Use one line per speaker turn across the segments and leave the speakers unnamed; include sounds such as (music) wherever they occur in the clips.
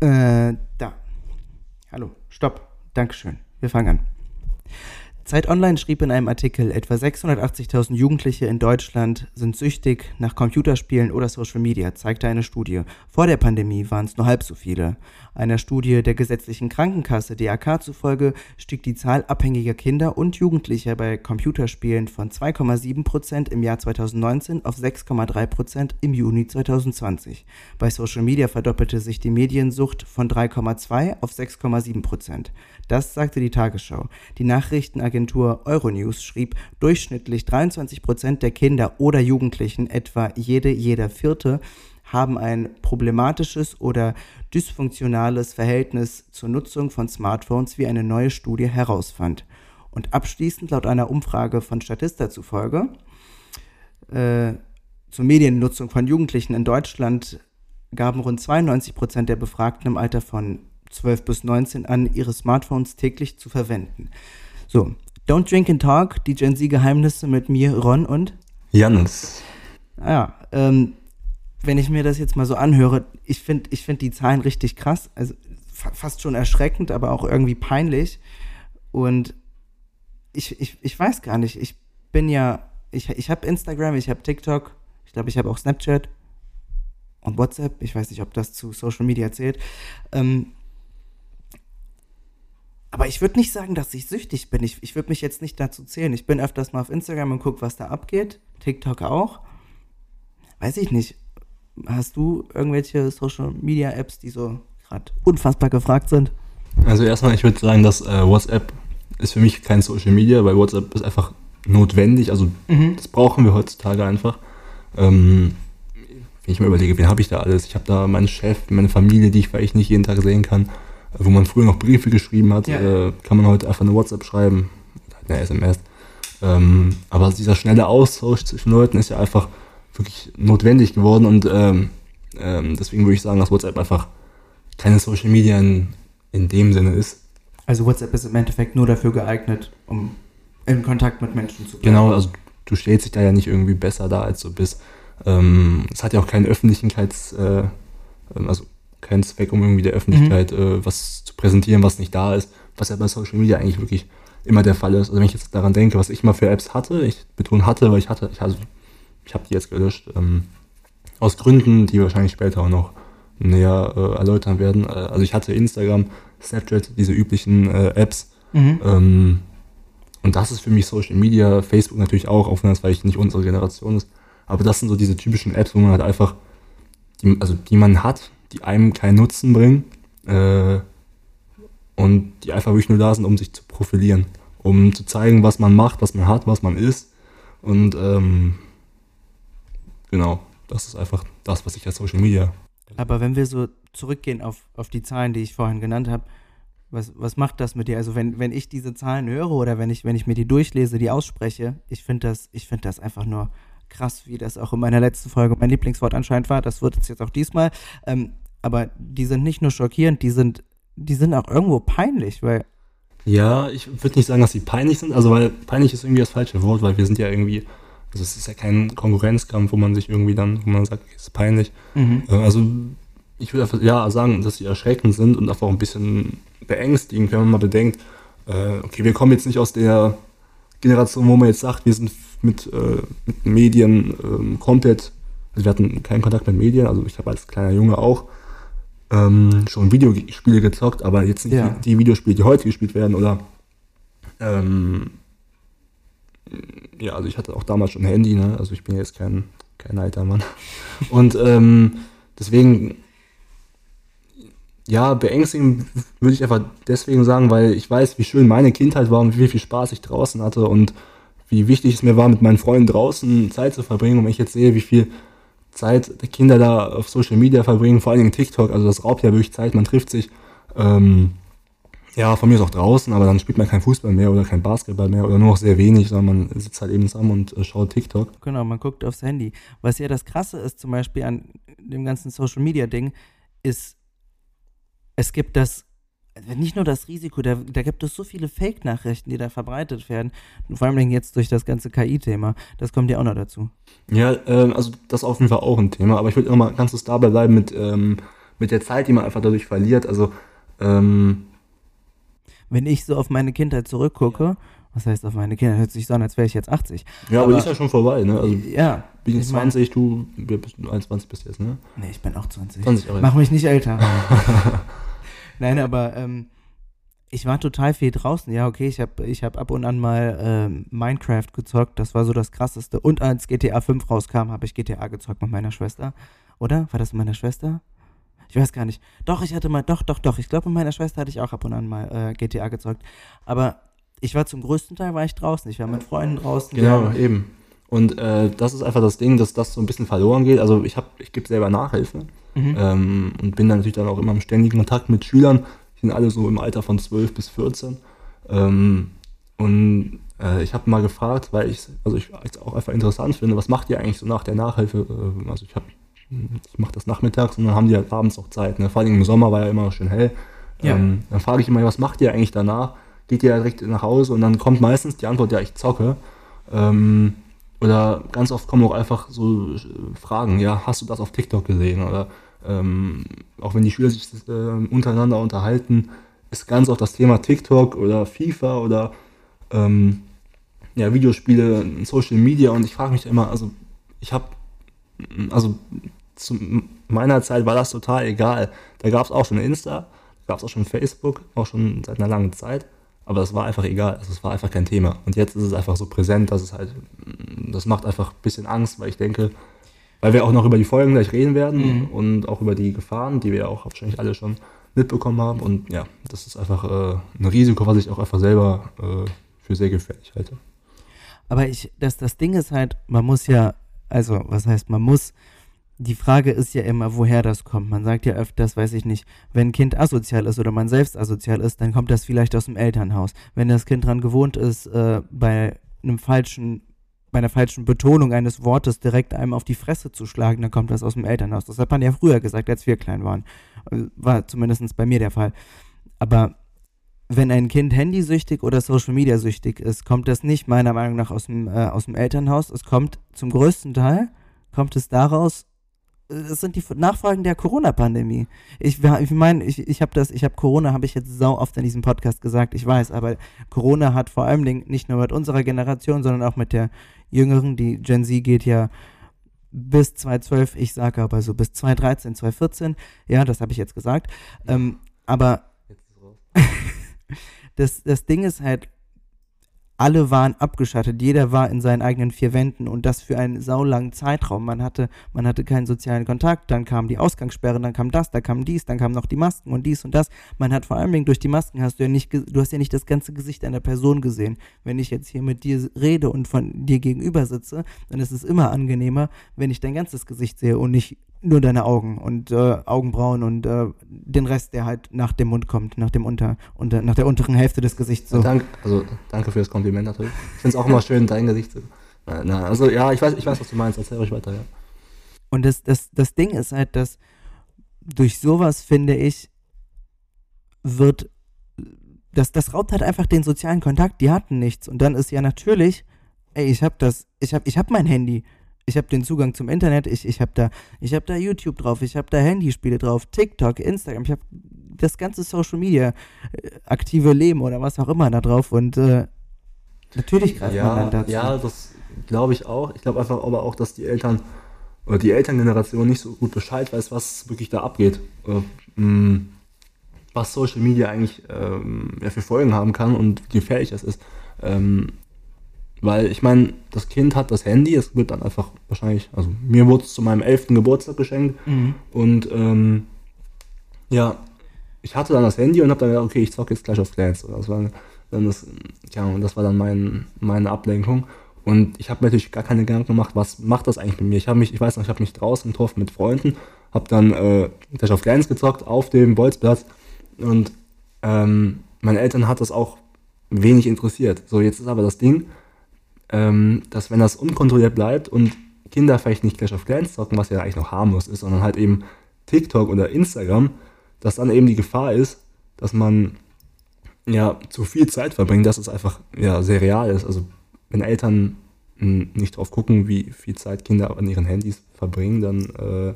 Äh, da. Hallo, stopp. Dankeschön. Wir fangen an. Zeit Online schrieb in einem Artikel, etwa 680.000 Jugendliche in Deutschland sind süchtig nach Computerspielen oder Social Media, zeigte eine Studie. Vor der Pandemie waren es nur halb so viele. Einer Studie der gesetzlichen Krankenkasse DAK zufolge stieg die Zahl abhängiger Kinder und Jugendlicher bei Computerspielen von 2,7 Prozent im Jahr 2019 auf 6,3 Prozent im Juni 2020. Bei Social Media verdoppelte sich die Mediensucht von 3,2 auf 6,7 Prozent. Das sagte die Tagesschau. Die Nachrichtenagentur Euronews schrieb, durchschnittlich 23 Prozent der Kinder oder Jugendlichen, etwa jede, jeder vierte, haben ein problematisches oder dysfunktionales Verhältnis zur Nutzung von Smartphones, wie eine neue Studie herausfand. Und abschließend, laut einer Umfrage von Statista zufolge, äh, zur Mediennutzung von Jugendlichen in Deutschland gaben rund 92 Prozent der Befragten im Alter von 12 bis 19 an, ihre Smartphones täglich zu verwenden. So, Don't Drink and Talk, die Gen Z-Geheimnisse mit mir, Ron und
Jannis.
Ah ja, ähm, wenn ich mir das jetzt mal so anhöre, ich finde ich find die Zahlen richtig krass, also fa fast schon erschreckend, aber auch irgendwie peinlich. Und ich, ich, ich weiß gar nicht, ich bin ja, ich, ich habe Instagram, ich habe TikTok, ich glaube, ich habe auch Snapchat und WhatsApp, ich weiß nicht, ob das zu Social Media zählt. Ähm, aber ich würde nicht sagen, dass ich süchtig bin. Ich, ich würde mich jetzt nicht dazu zählen. Ich bin öfters mal auf Instagram und gucke, was da abgeht. TikTok auch. Weiß ich nicht. Hast du irgendwelche Social Media Apps, die so gerade unfassbar gefragt sind?
Also erstmal, ich würde sagen, dass äh, WhatsApp ist für mich kein Social Media, weil WhatsApp ist einfach notwendig. Also mhm. das brauchen wir heutzutage einfach. Ähm, wenn ich mir überlege, wen habe ich da alles? Ich habe da meinen Chef, meine Familie, die ich vielleicht nicht jeden Tag sehen kann wo man früher noch Briefe geschrieben hat, ja. äh, kann man heute einfach eine WhatsApp schreiben, eine SMS. Ähm, aber dieser schnelle Austausch zwischen Leuten ist ja einfach wirklich notwendig geworden und ähm, ähm, deswegen würde ich sagen, dass WhatsApp einfach keine Social Media in, in dem Sinne ist.
Also WhatsApp ist im Endeffekt nur dafür geeignet, um in Kontakt mit Menschen zu
bleiben. Genau, also du stellst dich da ja nicht irgendwie besser da, als du bist. Ähm, es hat ja auch keinen Öffentlichkeits, äh, also kein Zweck, um irgendwie der Öffentlichkeit mhm. äh, was zu präsentieren, was nicht da ist, was ja bei Social Media eigentlich wirklich immer der Fall ist. Also wenn ich jetzt daran denke, was ich mal für Apps hatte, ich betone hatte, weil ich hatte, ich, also, ich habe die jetzt gelöscht, ähm, aus Gründen, die wahrscheinlich später auch noch näher äh, erläutern werden. Äh, also ich hatte Instagram, Snapchat, diese üblichen äh, Apps. Mhm. Ähm, und das ist für mich Social Media, Facebook natürlich auch, auch wenn das vielleicht nicht unsere Generation ist. Aber das sind so diese typischen Apps, wo man halt einfach, die, also die man hat, die einem keinen Nutzen bringen äh, und die einfach wirklich nur da sind, um sich zu profilieren, um zu zeigen, was man macht, was man hat, was man ist. Und ähm, genau, das ist einfach das, was ich als Social Media.
Aber wenn wir so zurückgehen auf, auf die Zahlen, die ich vorhin genannt habe, was, was macht das mit dir? Also wenn, wenn ich diese Zahlen höre oder wenn ich, wenn ich mir die durchlese, die ausspreche, ich finde das, ich finde das einfach nur krass, wie das auch in meiner letzten Folge mein Lieblingswort anscheinend war. Das wird es jetzt auch diesmal. Ähm, aber die sind nicht nur schockierend, die sind, die sind auch irgendwo peinlich, weil.
Ja, ich würde nicht sagen, dass sie peinlich sind, also weil peinlich ist irgendwie das falsche Wort, weil wir sind ja irgendwie, also es ist ja kein Konkurrenzkampf, wo man sich irgendwie dann, wo man sagt, es ist peinlich. Mhm. Äh, also ich würde einfach ja sagen, dass sie erschreckend sind und einfach ein bisschen beängstigend, wenn man mal bedenkt, äh, okay, wir kommen jetzt nicht aus der Generation, wo man jetzt sagt, wir sind mit, äh, mit Medien ähm, komplett, also wir hatten keinen Kontakt mit Medien, also ich habe als kleiner Junge auch ähm, schon Videospiele gezockt, aber jetzt nicht ja. die Videospiele, die heute gespielt werden oder ähm, ja, also ich hatte auch damals schon ein Handy, ne? also ich bin jetzt kein, kein alter Mann. (laughs) Und ähm, deswegen, ja, beängstigend würde ich einfach deswegen sagen, weil ich weiß, wie schön meine Kindheit war und wie viel Spaß ich draußen hatte und wie wichtig es mir war, mit meinen Freunden draußen Zeit zu verbringen. Und wenn ich jetzt sehe, wie viel Zeit die Kinder da auf Social Media verbringen, vor allen Dingen TikTok, also das raubt ja wirklich Zeit, man trifft sich. Ähm, ja, von mir ist auch draußen, aber dann spielt man kein Fußball mehr oder kein Basketball mehr oder nur noch sehr wenig, sondern man sitzt halt eben zusammen und äh, schaut TikTok.
Genau, man guckt aufs Handy. Was ja das Krasse ist zum Beispiel an dem ganzen Social Media Ding, ist, es gibt das nicht nur das Risiko, da, da gibt es so viele Fake-Nachrichten, die da verbreitet werden. Vor allem jetzt durch das ganze KI-Thema. Das kommt ja auch noch dazu.
Ja, äh, also das ist auf jeden Fall auch ein Thema, aber ich würde immer ganz dabei bleiben mit, ähm, mit der Zeit, die man einfach dadurch verliert. Also, ähm,
Wenn ich so auf meine Kindheit zurückgucke, was heißt auf meine Kindheit, hört sich so an, als wäre ich jetzt 80.
ja, aber,
Aber-
die ist ja schon vorbei, ne? Also,
Ja.
bin
ich
jetzt
mein-
20, du bist 21 bist jetzt, ne?
Nee, ich bin auch 20.
20 Jahre.
Mach mich nicht älter. (laughs) Nein, aber ähm, ich war total viel draußen. Ja, okay, ich habe ich hab ab und an mal ähm, Minecraft gezockt. Das war so das Krasseste. Und als GTA 5 rauskam, habe ich GTA gezockt mit meiner Schwester. Oder? War das mit meiner Schwester? Ich weiß gar nicht. Doch, ich hatte mal, doch, doch, doch. Ich glaube, mit meiner Schwester hatte ich auch ab und an mal äh, GTA gezockt. Aber ich war zum größten Teil war ich draußen. Ich war mit Freunden draußen.
Genau, eben. Und äh, das ist einfach das Ding, dass das so ein bisschen verloren geht. Also ich habe, ich gebe selber Nachhilfe
Mhm.
ähm, und bin dann natürlich dann auch immer im ständigen Kontakt mit Schülern. Die sind alle so im Alter von 12 bis 14. Ähm, und äh, ich habe mal gefragt, weil ich also ich es auch einfach interessant finde, was macht ihr eigentlich so nach der Nachhilfe? Äh, also ich habe ich mache das nachmittags und dann haben die halt abends auch Zeit. Ne? Vor allem im Sommer war ja immer schön hell.
Ja.
Ähm, dann frage ich immer, was macht ihr eigentlich danach? Geht ihr direkt nach Hause und dann kommt meistens die Antwort, ja, ich zocke. Ähm, oder ganz oft kommen auch einfach so äh, Fragen, ja, hast du das auf TikTok gesehen? Oder ähm, auch wenn die Schüler sich äh, untereinander unterhalten, ist ganz oft das Thema TikTok oder FIFA oder ähm, ja, Videospiele, Social Media und ich frage mich immer, also ich habe, also zu meiner Zeit war das total egal. Da gab es auch schon Insta, gab es auch schon Facebook, auch schon seit einer langen Zeit. Aber das war einfach egal, also es war einfach kein Thema. Und jetzt ist es einfach so präsent, dass es halt, das macht einfach ein bisschen Angst, weil ich denke, weil wir auch noch über die Folgen gleich reden werden
Mhm.
und auch über die Gefahren, die wir ja auch wahrscheinlich alle schon mitbekommen haben. Und ja, das ist einfach äh, ein Risiko, was ich auch einfach selber äh, für sehr gefährlich halte.
Aber ich, das, das Ding ist halt, man muss ja, also was heißt, man muss, die Frage ist ja immer, woher das kommt. Man sagt ja öfters, weiß ich nicht, wenn ein Kind asozial ist oder man selbst asozial ist, dann kommt das vielleicht aus dem Elternhaus. Wenn das Kind dran gewohnt ist, äh, bei einem falschen, bei einer falschen Betonung eines Wortes direkt einem auf die Fresse zu schlagen, dann kommt das aus dem Elternhaus. Das hat man ja früher gesagt, als wir klein waren. Äh, War zumindest bei mir der Fall. Aber wenn ein Kind handysüchtig oder Social Media süchtig ist, kommt das nicht meiner Meinung nach aus dem, äh, aus dem Elternhaus. Es kommt zum größten Teil, kommt es daraus, es sind die Nachfolgen der Corona-Pandemie. Ich, ich meine, ich, ich habe das, ich habe Corona, habe ich jetzt sau oft in diesem Podcast gesagt, ich weiß, aber Corona hat vor allem Dingen nicht nur mit unserer Generation, sondern auch mit der jüngeren, die Gen Z geht ja bis 2012, ich sage aber so bis 2013, 2014, ja, das habe ich jetzt gesagt. Ähm, aber (laughs) das, das Ding ist halt, alle waren abgeschattet, jeder war in seinen eigenen vier Wänden und das für einen saulangen Zeitraum. Man hatte, man hatte keinen sozialen Kontakt, dann kam die Ausgangssperre, dann kam das, dann kam dies, dann kamen noch die Masken und dies und das. Man hat vor allen Dingen durch die Masken hast du ja nicht, du hast ja nicht das ganze Gesicht einer Person gesehen. Wenn ich jetzt hier mit dir rede und von dir gegenüber sitze, dann ist es immer angenehmer, wenn ich dein ganzes Gesicht sehe und nicht nur deine Augen und äh, Augenbrauen und äh, den Rest, der halt nach dem Mund kommt, nach dem unter, unter nach der unteren Hälfte des Gesichts. So.
Dank, also danke für das Kompliment natürlich. Ich finde es auch immer schön, dein Gesicht zu. Na, na, also ja, ich weiß, ich weiß, was du meinst. Erzähl ruhig weiter, ja.
Und das, das, das Ding ist halt, dass durch sowas, finde ich, wird, das, das raubt halt einfach den sozialen Kontakt, die hatten nichts. Und dann ist ja natürlich, ey, ich hab das, ich hab, ich hab mein Handy, ich hab den Zugang zum Internet, ich, ich hab da, hab da YouTube drauf, ich hab da Handyspiele drauf, TikTok, Instagram, ich hab das ganze Social Media, äh, aktive Leben oder was auch immer da drauf und äh, natürlich greift man
Ja,
dann dazu.
ja, das glaube ich auch. Ich glaube einfach aber auch, dass die Eltern oder die Elterngeneration nicht so gut Bescheid weiß, was wirklich da abgeht. Oder, mh, was Social Media eigentlich ähm, ja, für Folgen haben kann und wie gefährlich das ist. Ähm, weil ich meine, das Kind hat das Handy, es wird dann einfach wahrscheinlich, also mir wurde es zu meinem 11. Geburtstag geschenkt
Mhm.
und ähm, ja, ich hatte dann das Handy und habe dann gedacht, okay, ich zocke jetzt gleich auf Clans. Und Das war dann das, ja, und das war dann mein, meine Ablenkung. Und ich habe mir natürlich gar keine Gedanken gemacht, was macht das eigentlich mit mir. Ich habe mich, ich weiß noch, ich habe mich draußen getroffen mit Freunden, habe dann äh, gleich auf Clans gezockt auf dem Bolzplatz und ähm, meine Eltern hat das auch wenig interessiert. So, jetzt ist aber das Ding, ähm, dass wenn das unkontrolliert bleibt und Kinder vielleicht nicht gleich auf Clans zocken, was ja eigentlich noch harmlos ist, sondern halt eben TikTok oder Instagram, dass dann eben die Gefahr ist, dass man ja zu viel Zeit verbringt, dass es einfach ja sehr real ist. Also wenn Eltern mh, nicht drauf gucken, wie viel Zeit Kinder an ihren Handys verbringen, dann äh,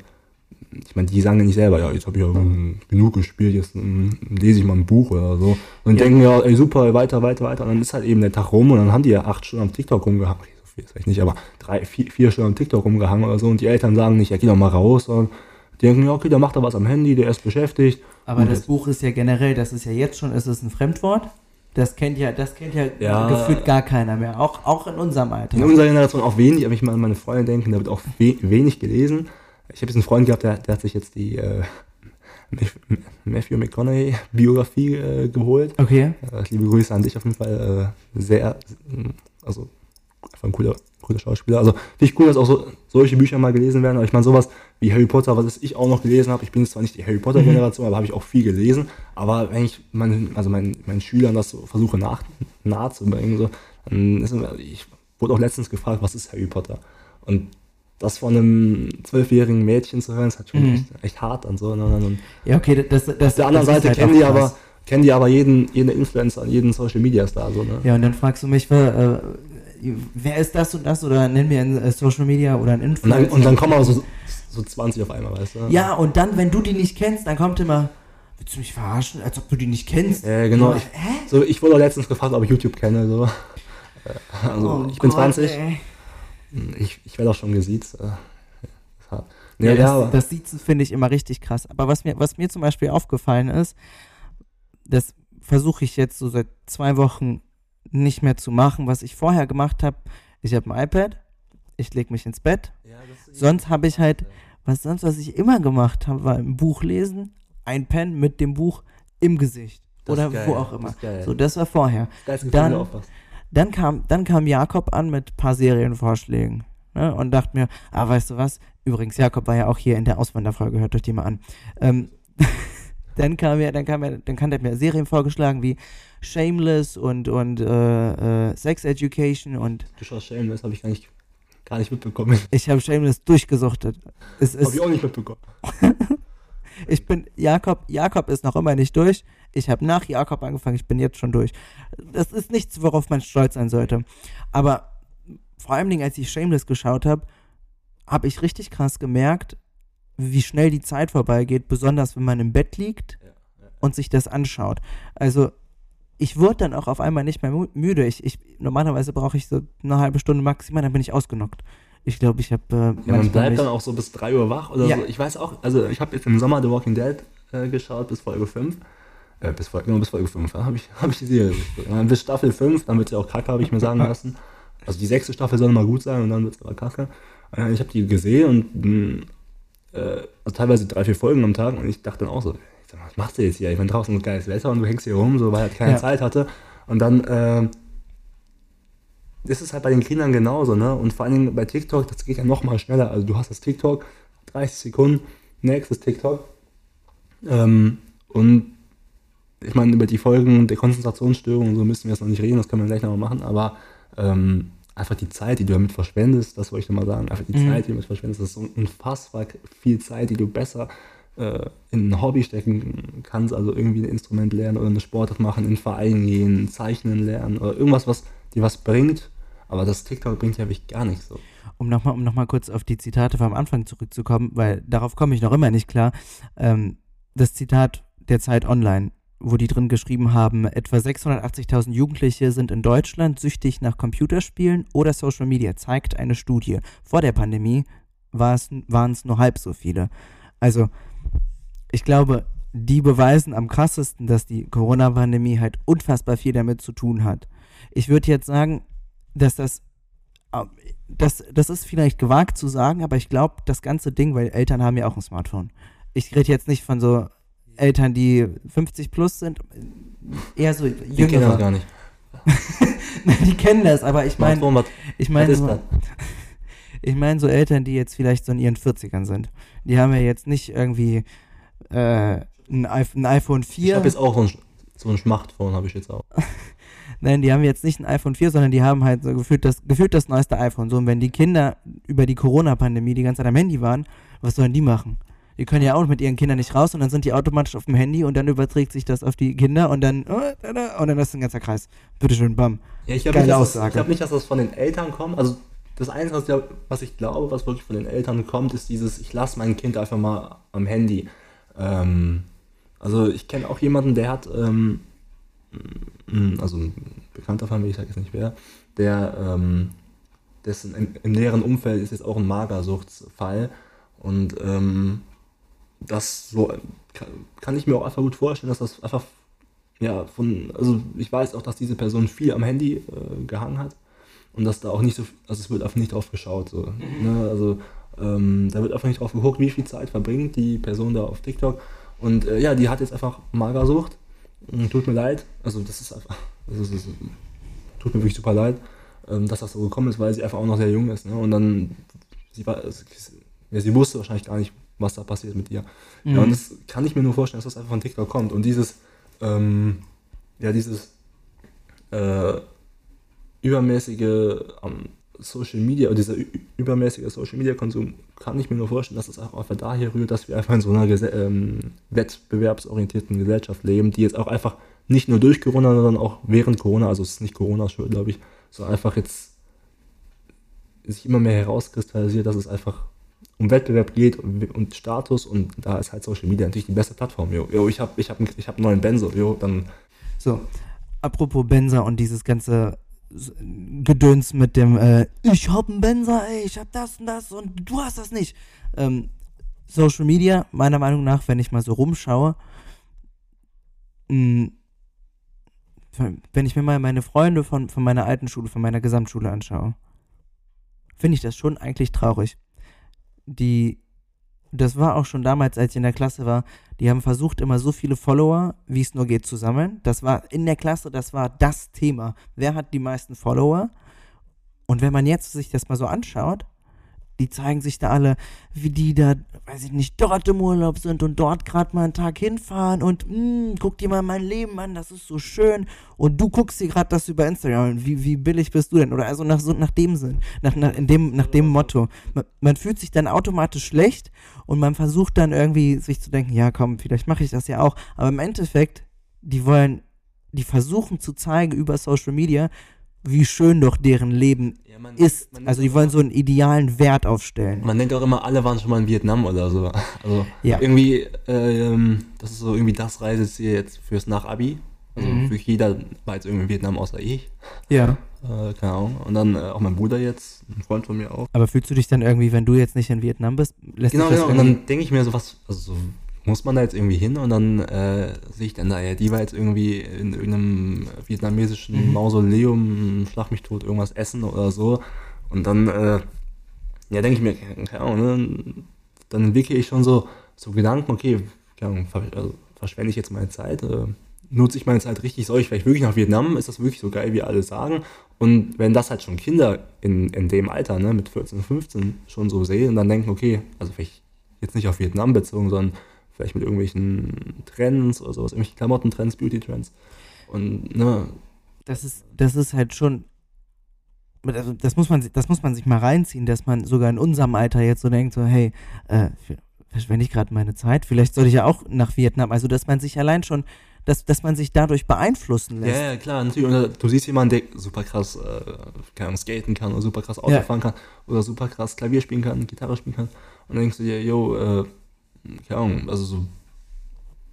ich meine, die sagen ja nicht selber, ja, jetzt habe ich ja ähm, genug gespielt, jetzt ähm, lese ich mal ein Buch oder so. Und
Ja.
denken ja, ey, super, weiter, weiter, weiter. Und dann ist halt eben der Tag rum und dann haben die ja acht Stunden am TikTok rumgehangen. Okay, so viel ist vielleicht nicht, aber drei, vier, vier Stunden am TikTok rumgehangen oder so. Und die Eltern sagen nicht, ja, geh doch mal raus, sondern die denken, ja, okay, der macht da was am Handy, der ist beschäftigt.
Aber
Und
das Buch ist ja generell, das ist ja jetzt schon, ist es ein Fremdwort. Das kennt ja, das kennt ja,
Ja.
gefühlt gar keiner mehr. Auch, auch in unserem Alter.
In unserer Generation auch wenig, aber ich meine, meine Freunde denken, da wird auch we wenig gelesen. Ich habe jetzt einen Freund gehabt, der, der hat sich jetzt die äh, Matthew McConaughey Biografie äh, geholt.
Okay.
Äh, liebe Grüße an dich auf jeden Fall. Äh, sehr, also einfach ein cooler, cooler Schauspieler. Also finde ich cool, dass auch so, solche Bücher mal gelesen werden. Aber ich meine, sowas wie Harry Potter, was ich auch noch gelesen habe. Ich bin zwar nicht die Harry Potter-Generation, aber habe ich auch viel gelesen. Aber wenn ich meinen, also meinen, meinen Schülern das so versuche nach, nahezubringen, so, dann ist immer, ich wurde auch letztens gefragt, was ist Harry Potter? Und das von einem zwölfjährigen Mädchen zu hören, ist halt schon
Mhm.
echt, echt hart und so. Und, und, und
Ja, okay, das, das,
auf der anderen Seite
halt
kennen die aber, kennen die aber jeden, jeden Influencer, jeden Social Media Star, so, ne?
Ja, und dann fragst du mich, wer, äh, wer ist das und das oder nenn mir ein äh, Social Media oder ein
Und
Influencer.
dann, und dann kommen aber so, so 20 auf einmal, weißt du?
ja, und dann, wenn du die nicht kennst, dann kommt immer, willst du mich verarschen, als ob du die nicht kennst?
Äh, genau.
Ja,
Ich,
hä?
so, ich wurde letztens gefragt, ob ich YouTube kenne. So. (laughs) Also,
Oh
ich bin
Gott,
20.
ey.
Ich, ich werde auch schon gesiezt. Äh, hart.
Ja,
Ja, ja,
das, das Siezen finde ich immer richtig krass. Aber was mir, was mir zum Beispiel aufgefallen ist, das versuche ich jetzt so seit zwei Wochen nicht mehr zu machen, was ich vorher gemacht habe. Ich habe ein iPad, ich lege mich ins Bett. Sonst habe ich halt, was sonst, was ich immer gemacht habe, war ein Buch lesen, ein Pen mit dem Buch im Gesicht.
Das
oder wo auch
das
immer. So, das war vorher.
Geilste Gefühl,
dann-. Dann kam, dann kam Jakob an mit ein paar Serienvorschlägen. Ne, und dachte mir, ah, weißt du was? Übrigens, Jakob war ja auch hier in der Auswanderfolge, hört euch die mal an. Ähm, (laughs) dann kam er, dann kam er, dann kann er mir Serien vorgeschlagen wie Shameless und, und äh, äh, Sex Education und
Du schaust Shameless, habe ich gar nicht, gar nicht mitbekommen.
ich habe Shameless durchgesuchtet. Es
Habe ich auch nicht mitbekommen. (laughs)
ich bin, Jakob, Jakob ist noch immer nicht durch. Ich habe nach Jakob angefangen, ich bin jetzt schon durch. Das ist nichts, worauf man stolz sein sollte. Aber vor allen Dingen, als ich Shameless geschaut habe, habe ich richtig krass gemerkt, wie schnell die Zeit vorbeigeht, besonders wenn man im Bett liegt und sich das anschaut. Also ich wurde dann auch auf einmal nicht mehr müde. Ich, ich, normalerweise brauche ich so eine halbe Stunde maximal, dann bin ich ausgenockt. Ich glaube, ich habe äh,
Ja, man bleibt dann auch so bis 3 Uhr wach oder
Ja.
so. Ich weiß auch, also ich habe jetzt im Sommer The Walking Dead äh, geschaut bis Folge 5. Äh, bis, Folge, genau, bis Folge 5, ja, habe ich, (laughs) hab ich die Serie geguckt. Bis Staffel 5, dann wird sie auch kacke, habe ich mir sagen (laughs) lassen. Also die sechste Staffel soll mal gut sein und dann wird es aber kacke. Ich habe die gesehen und mh, äh, also teilweise drei, vier Folgen am Tag und ich dachte dann auch so, ich sag, was machst du jetzt hier? Ich meine, draußen ist geiles Wetter und du hängst hier rum, so weil halt keine
Ja.
Zeit hatte. Und dann äh, ist es halt bei den Kindern genauso, ne? Und vor allen Dingen bei TikTok, das geht ja noch mal schneller. Also du hast das TikTok, 30 Sekunden, nächstes TikTok. Ähm, und ich meine, über die Folgen der Konzentrationsstörung und so müssen wir jetzt noch nicht reden, das können wir gleich nochmal machen, aber ähm, einfach die Zeit, die du damit verschwendest, das wollte ich nochmal sagen, einfach die
Mhm.
Zeit, die du damit verschwendest, das ist so unfassbar viel Zeit, die du besser äh, in ein Hobby stecken kannst, also irgendwie ein Instrument lernen oder eine Sportart machen, in einen Verein gehen, zeichnen lernen oder irgendwas, was dir was bringt, aber das TikTok bringt ja wirklich gar nichts so.
um nochmal um noch mal kurz auf die Zitate vom Anfang zurückzukommen, weil darauf komme ich noch immer nicht klar. Ähm, das Zitat der Zeit Online, wo die drin geschrieben haben, etwa 680.000 Jugendliche sind in Deutschland süchtig nach Computerspielen oder Social Media, zeigt eine Studie. Vor der Pandemie waren es nur halb so viele. Also, ich glaube, die beweisen am krassesten, dass die Corona-Pandemie halt unfassbar viel damit zu tun hat. Ich würde jetzt sagen, dass das ähm, das, das ist vielleicht gewagt zu sagen, aber ich glaube, das ganze Ding, weil Eltern haben ja auch ein Smartphone. Ich rede jetzt nicht von so Eltern, die 50 plus sind, eher so
Die kennen das
jüngere.
gar nicht. (laughs)
Nein, die kennen das, aber ich meine, ich meine so, (laughs) ich meine so Eltern, die jetzt vielleicht so in ihren 40ern sind. Die haben ja jetzt nicht irgendwie äh, ein, iPh- ein iPhone
Ich
4.
habe jetzt auch so ein, so ein Schmachtphone, habe ich jetzt auch. (laughs)
Nein, die haben jetzt nicht ein iPhone 4, sondern die haben halt so gefühlt das, gefühlt das neueste iPhone. So, und wenn die Kinder über die Corona-Pandemie die ganze Zeit am Handy waren, was sollen die machen? Die können ja auch mit ihren Kindern nicht raus und dann sind die automatisch auf dem Handy und dann überträgt sich das auf die Kinder und dann, da, da, und dann ist ein ganzer Kreis. Bitteschön, bam.
Ja, ich glaube nicht, dass das- ich glaub nicht, dass das von den Eltern kommt. Also das Einzige, was ich, glaube, was wirklich von den Eltern kommt, ist dieses, ich lasse mein Kind einfach mal am Handy. Ähm, also ich kenne auch jemanden, der hat, ähm, also ein Bekannter von mir, ich sage jetzt nicht wer, der, ähm, dessen im, im, näheren Umfeld ist jetzt auch ein Magersuchtsfall und ähm, das so kann, kann, ich mir auch einfach gut vorstellen, dass das einfach ja von, also ich weiß auch, dass diese Person viel am Handy äh, gehangen hat und dass da auch nicht so, also es wird einfach nicht drauf geschaut, so, ne? also ähm, da wird einfach nicht drauf geguckt, wie viel Zeit verbringt die Person da auf TikTok und äh, ja, die hat jetzt einfach Magersucht, tut mir leid, also das ist einfach, das ist, das tut mir wirklich super leid, ähm, dass das so gekommen ist, weil sie einfach auch noch sehr jung ist, ne? und dann, sie war, ja, sie wusste wahrscheinlich gar nicht, was da passiert mit ihr. Mhm. Ja, und das kann ich mir nur vorstellen, dass das einfach von TikTok kommt und dieses, ähm, ja, dieses, äh, übermäßige ähm, Social Media oder dieser übermäßige Social Media Konsum kann ich mir nur vorstellen, dass es auch einfach daher rührt, dass wir einfach in so einer Gese ähm, wettbewerbsorientierten Gesellschaft leben, die jetzt auch einfach nicht nur durch Corona, sondern auch während Corona, also es ist nicht Corona schuld, glaube ich, so einfach jetzt sich immer mehr herauskristallisiert, dass es einfach um Wettbewerb geht und, und Status und da ist halt Social Media natürlich die beste Plattform. Jo, jo ich habe ich hab, ich hab einen neuen Benzo, jo, dann.
So, apropos Benza und dieses ganze Gedöns mit dem, äh, ich hab einen Benzer, ey, ich hab das und das und du hast das nicht. Ähm, Social Media, meiner Meinung nach, wenn ich mal so rumschaue, mh, hm, wenn ich mir mal meine Freunde von, von meiner alten Schule, von meiner Gesamtschule anschaue, finde ich das schon eigentlich traurig. Die das war auch schon damals, als ich in der Klasse war, die haben versucht, immer so viele Follower, wie es nur geht, zu sammeln. Das war in der Klasse, das war das Thema. Wer hat die meisten Follower? Und wenn man jetzt sich das mal so anschaut, die zeigen sich da alle, wie die da, weiß ich nicht, dort im Urlaub sind und dort gerade mal einen Tag hinfahren und mh, hm, guck dir mal mein Leben an, das ist so schön. Und du guckst dir gerade das über Instagram wie, wie billig bist du denn? Oder also nach, so, nach dem Sinn, nach, nach, in dem, nach dem Motto. Man, man fühlt sich dann automatisch schlecht und man versucht dann irgendwie sich zu denken, ja komm, vielleicht mache ich das ja auch. Aber im Endeffekt, die wollen, die versuchen zu zeigen über Social Media, wie schön doch deren Leben ja, man, ist. Man also die wollen so einen idealen Wert aufstellen.
Man denkt auch immer, alle waren schon mal in Vietnam oder so. Also ja. irgendwie, äh, das ist so irgendwie das Reiseziel jetzt fürs Nach-Abi. Also mhm. für jeder war jetzt irgendwie in Vietnam außer ich.
Ja.
Äh, keine Ahnung. Und dann äh, auch mein Bruder jetzt, ein Freund von mir auch.
Aber fühlst du dich dann irgendwie, wenn du jetzt nicht in Vietnam bist,
lässt genau, genau. Und dann denke ich mir so, was, also so muss man da jetzt irgendwie hin und dann äh, sehe ich dann da, ja, die war jetzt irgendwie in irgendeinem vietnamesischen mhm. Mausoleum, schlag mich tot, irgendwas essen oder so. Und dann, äh, ja, denke ich mir, keine Ahnung, ne, dann entwickle ich schon so, so Gedanken, okay, keine Ahnung, also, verschwende ich jetzt meine Zeit, äh, nutze ich meine Zeit richtig, soll ich vielleicht wirklich nach Vietnam, ist das wirklich so geil, wie alle sagen? Und wenn das halt schon Kinder in, in dem Alter, ne, mit 14, 15 schon so sehen und dann denken, okay, also vielleicht jetzt nicht auf Vietnam bezogen, sondern vielleicht mit irgendwelchen Trends oder sowas, irgendwelche Klamottentrends, Beauty-Trends. Und, ne.
Das ist, das ist halt schon. Also das muss, man, das muss man sich mal reinziehen, dass man sogar in unserem Alter jetzt so denkt, so, hey, äh, verschwende ich gerade meine Zeit? Vielleicht sollte ich ja auch nach Vietnam. Also, dass man sich allein schon, dass, dass man sich dadurch beeinflussen lässt.
Ja, ja klar, natürlich. Und du siehst jemanden, der super krass, äh, skaten kann oder super krass Auto ja. fahren kann oder super krass Klavier spielen kann, Gitarre spielen kann. Und dann denkst du dir, yo, äh, keine Ahnung, also so,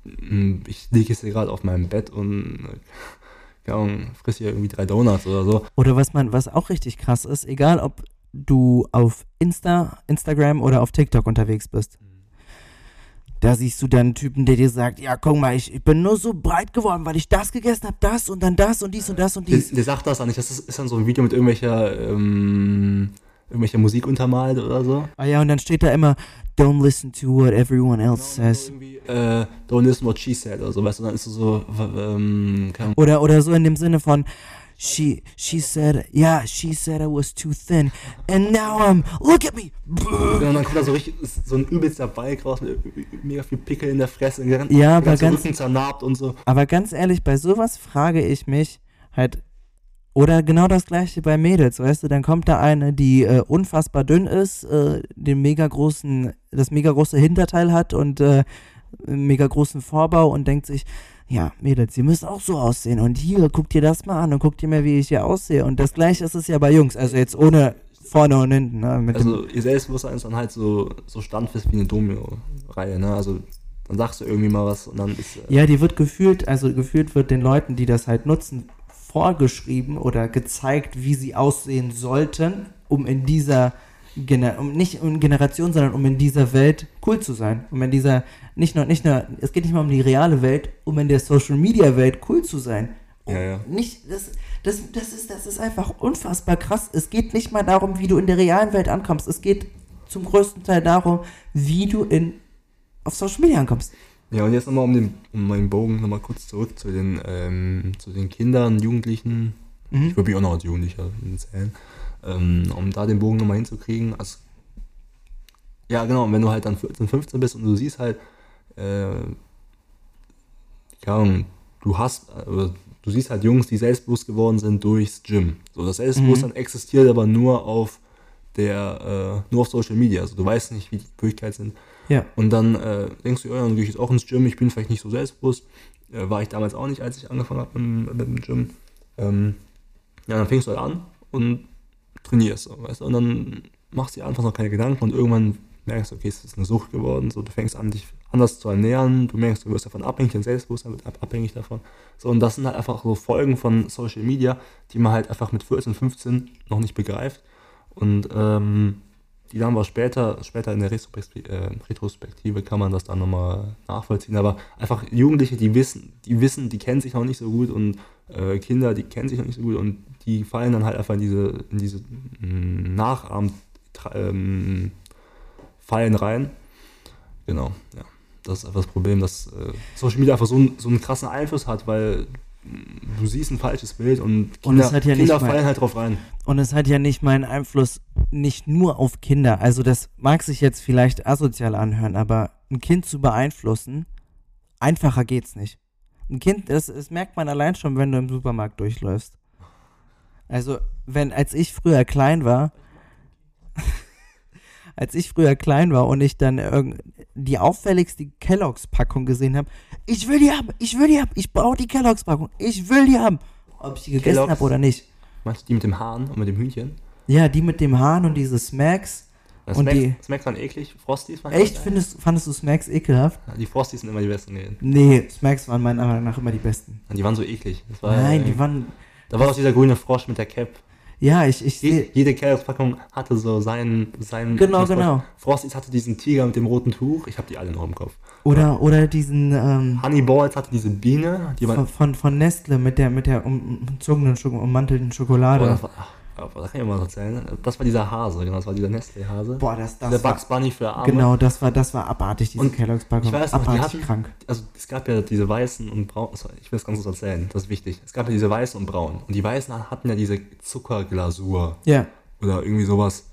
hm, ich liege jetzt hier gerade auf meinem Bett und, keine Ahnung, friss hier irgendwie drei Donuts oder so.
Oder was man, was auch richtig krass ist, egal ob du auf Insta, Instagram oder auf TikTok unterwegs bist. Da siehst du dann einen Typen, der dir sagt, ja, guck mal, ich, ich bin nur so breit geworden, weil ich das gegessen habe, das und dann das und dies und das und dies.
Der, der sagt das dann nicht, das ist, ist dann so ein Video mit irgendwelcher, ähm, irgendwelcher Musik untermalt oder so.
Ah ja, und dann steht da immer, don't listen to what everyone else genau, says.
Äh, don't listen what she said oder so, weißt du, dann ist es so, ähm,
oder, oder so in dem Sinne von, she she said yeah she said I was too thin and now I'm look at me
und dann kommt da so richtig so ein übelster Balk raus mit mega viel Pickel in der Fresse
ja aber ganz
zernarbt und so
aber ganz ehrlich bei sowas frage ich mich halt oder genau das gleiche bei Mädels, weißt du, dann kommt da eine, die äh, unfassbar dünn ist, äh, den mega großen, das mega große Hinterteil hat und äh, mega großen Vorbau und denkt sich, ja, Mädels, ihr müsst auch so aussehen und hier, guckt ihr das mal an und guckt ihr mal, wie ich hier aussehe. Und das gleiche ist es ja bei Jungs, also jetzt ohne vorne und hinten. Ne?
Also ihr Selbstbewusstsein ist dann halt so, so standfest wie eine Domino-Reihe, ne? Also dann sagst du irgendwie mal was und dann ist. äh,
Ja, die wird gefühlt, also gefühlt wird den Leuten, die das halt nutzen, vorgeschrieben oder gezeigt, wie sie aussehen sollten, um in dieser Gener um nicht in Generation, sondern um in dieser Welt cool zu sein. Um in dieser, nicht nur, nicht nur, es geht nicht mal um die reale Welt, um in der Social Media Welt cool zu sein. Um
Ja, ja.
Nicht, das, das, das, ist, das ist einfach unfassbar krass. Es geht nicht mal darum, wie du in der realen Welt ankommst. Es geht zum größten Teil darum, wie du in, auf Social Media ankommst.
Ja, und jetzt nochmal um, den, um meinen Bogen nochmal kurz zurück zu den, ähm, zu den Kindern, Jugendlichen.
Mhm.
Ich würde mich auch noch als Jugendlicher zählen. Ähm, um da den Bogen nochmal hinzukriegen. Also, ja, genau, und wenn du halt dann 14, 15 bist und du siehst halt, äh, keine du hast, äh, oder du siehst halt Jungs, die selbstbewusst geworden sind durchs Gym. So, das Selbstbewusstsein existiert aber nur auf der, äh, nur auf Social Media. Also du weißt nicht, wie die Möglichkeiten sind.
Ja.
Und dann äh, denkst du, ja, dann gehe ich jetzt auch ins Gym, ich bin vielleicht nicht so selbstbewusst. Äh, war ich damals auch nicht, als ich angefangen habe mit, mit dem Gym. Ähm, ja, dann fängst du halt an und trainierst, weißt du? Und dann machst du dir einfach noch keine Gedanken und irgendwann merkst du, okay, es ist eine Sucht geworden, so, du fängst an, dich anders zu ernähren, du merkst, du wirst davon abhängig, dein Selbstbewusstsein wird ab- abhängig davon. So, und das sind halt einfach so Folgen von Social Media, die man halt einfach mit 14, 15 noch nicht begreift. Und ähm, die dann aber später, später in der Retrospektive, äh, Retrospektive kann man das dann nochmal nachvollziehen. Aber einfach Jugendliche, die wissen, die wissen, die kennen sich noch nicht so gut und äh, Kinder, die kennen sich noch nicht so gut und die fallen dann halt einfach in diese, in diese mh, Nachahm ähm, Fallen rein. Genau, ja. Das ist einfach das Problem, dass äh, Social Media einfach so, einen- so einen krassen Einfluss hat, weil du siehst ein falsches Bild und
Und
Kinder,
es hat ja nicht
Kinder fallen halt drauf rein.
Und es hat ja nicht mal einen Einfluss nicht nur auf Kinder. Also das mag sich jetzt vielleicht asozial anhören, aber ein Kind zu beeinflussen, einfacher geht's nicht. Ein Kind, das, das merkt man allein schon, wenn du im Supermarkt durchläufst. Also, wenn, als ich früher klein war, (laughs) als ich früher klein war und ich dann irgend die auffälligste Kelloggs-Packung gesehen habe, ich will die haben, ich will die haben, ich brauche die Kelloggs-Packung, ich will die haben. Ob ich die gegessen habe oder nicht.
Meinst du die mit dem Hahn und mit dem Hühnchen?
Ja, die mit dem Hahn und diese Smacks. Und
Smacks,
die-
Smacks waren eklig. Frosties waren
Echt, findest, fandest du Smacks ekelhaft?
Die Frosties sind immer die besten. Nee.
Nee, Smacks waren meiner Meinung nach immer die besten.
Die waren so eklig. Das war,
Nein,
äh,
die waren.
Da war auch dieser grüne Frosch mit der Cap.
Ja, ich, ich sehe.
jede Kelloggs-Packung hatte so seinen, seinen
Genau, genau.
Frosties hatte diesen Tiger mit dem roten Tuch. Ich habe die alle noch im Kopf.
Oder, oder diesen, ähm,
Honey Balls hatte diese Biene. Die
von, von, von Nestle mit der, mit der um- umzogenen, ummantelten Schokolade.
war, ach, aber da kann ich mal was erzählen. Das war dieser Hase, genau. Das war dieser Nestle-Hase.
Boah, das, das
Der
war,
Bugs Bunny für Arme.
Genau, das war, das war abartig, diese
Und
Kelloggs-Packung.
ich weiß noch,
Abartig
hatten-
krank.
also es gab ja diese weißen und braunen, ich will das ganz kurz erzählen, das ist wichtig. Es gab ja diese weißen und braunen. Und die weißen hatten ja diese Zuckerglasur
Ja.
oder irgendwie sowas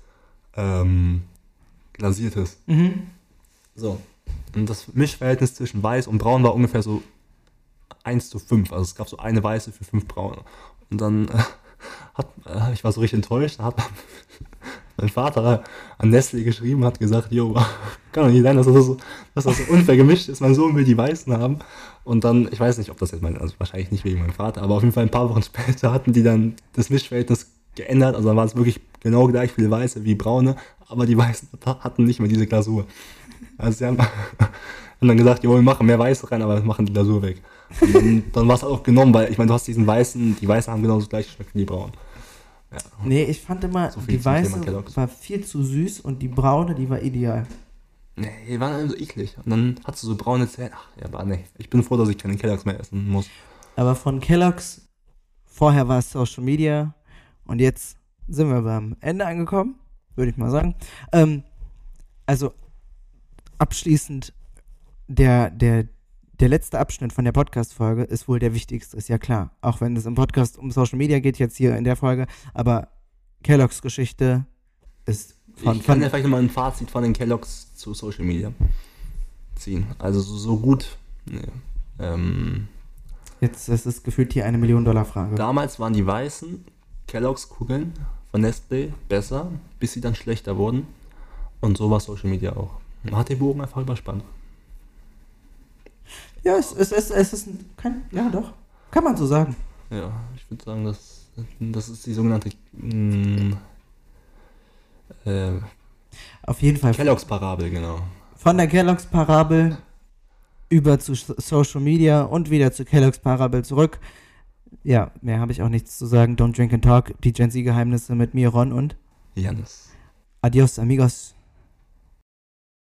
ähm, glasiertes.
Mhm.
So. Und das Mischverhältnis zwischen weiß und braun war ungefähr so 1 zu 5. Also es gab so eine weiße für fünf braune. Und dann äh, hat, äh, ich war so richtig enttäuscht, hat mein Vater an Nestle geschrieben, hat gesagt, jo, kann doch nicht sein, dass das, so, dass das so unfair gemischt ist. Mein Sohn will die Weißen haben. Und dann, ich weiß nicht, ob das jetzt mein, also wahrscheinlich nicht wegen meinem Vater, aber auf jeden Fall ein paar Wochen (laughs) später hatten die dann das Mischverhältnis geändert. Also dann war es wirklich genau gleich viele Weiße wie Braune, aber die Weißen hatten nicht mehr diese Glasur. Also sie haben, haben dann gesagt, jo, wir machen mehr Weiße rein, aber wir machen die Glasur weg. Und dann, (laughs) dann war es auch genommen, weil ich meine, du hast diesen Weißen, die Weißen haben genauso das gleiche Geschmack wie die Braunen. Ja.
Nee, ich fand immer,
So
die weiße war viel zu süß und die braune, die war ideal.
Nee, die waren immer so eklig. Und dann hast du so braune Zähne. Ach, ja, aber nee. Ich bin froh, dass ich keine Kelloggs mehr essen muss.
Aber von Kellogg's, vorher war es Social Media und jetzt sind wir beim Ende angekommen, würde ich mal sagen. Ähm, also abschließend, der, der, der letzte Abschnitt von der Podcast-Folge ist wohl der wichtigste, ist ja klar. Auch wenn es im Podcast um Social Media geht, jetzt hier in der Folge, aber Kellogg's Geschichte ist von,
ich kann
von
ja vielleicht nochmal ein Fazit von den Kelloggs zu Social Media ziehen. Also so, so gut. Nee. Ähm,
jetzt, das ist gefühlt hier eine Million-Dollar-Frage.
damals waren die weißen Kelloggs-Kugeln von Nestle besser, bis sie dann schlechter wurden. Und so war Social Media auch. Man hat den Bogen einfach überspannt.
Ja, es, es, es, es ist ein, kann, ja doch, kann man so sagen.
Ja, ich würde sagen, das, das ist die sogenannte. mm, Äh,
Auf jeden Fall.
Kellogg's Parabel, genau.
Von der Kellogg's Parabel über zu Social Media und wieder zu Kellogg's Parabel zurück. Ja, mehr habe ich auch nichts zu sagen. Don't drink and talk. Die Gen Z Geheimnisse mit mir, Ron und
Janis.
Adios, amigos.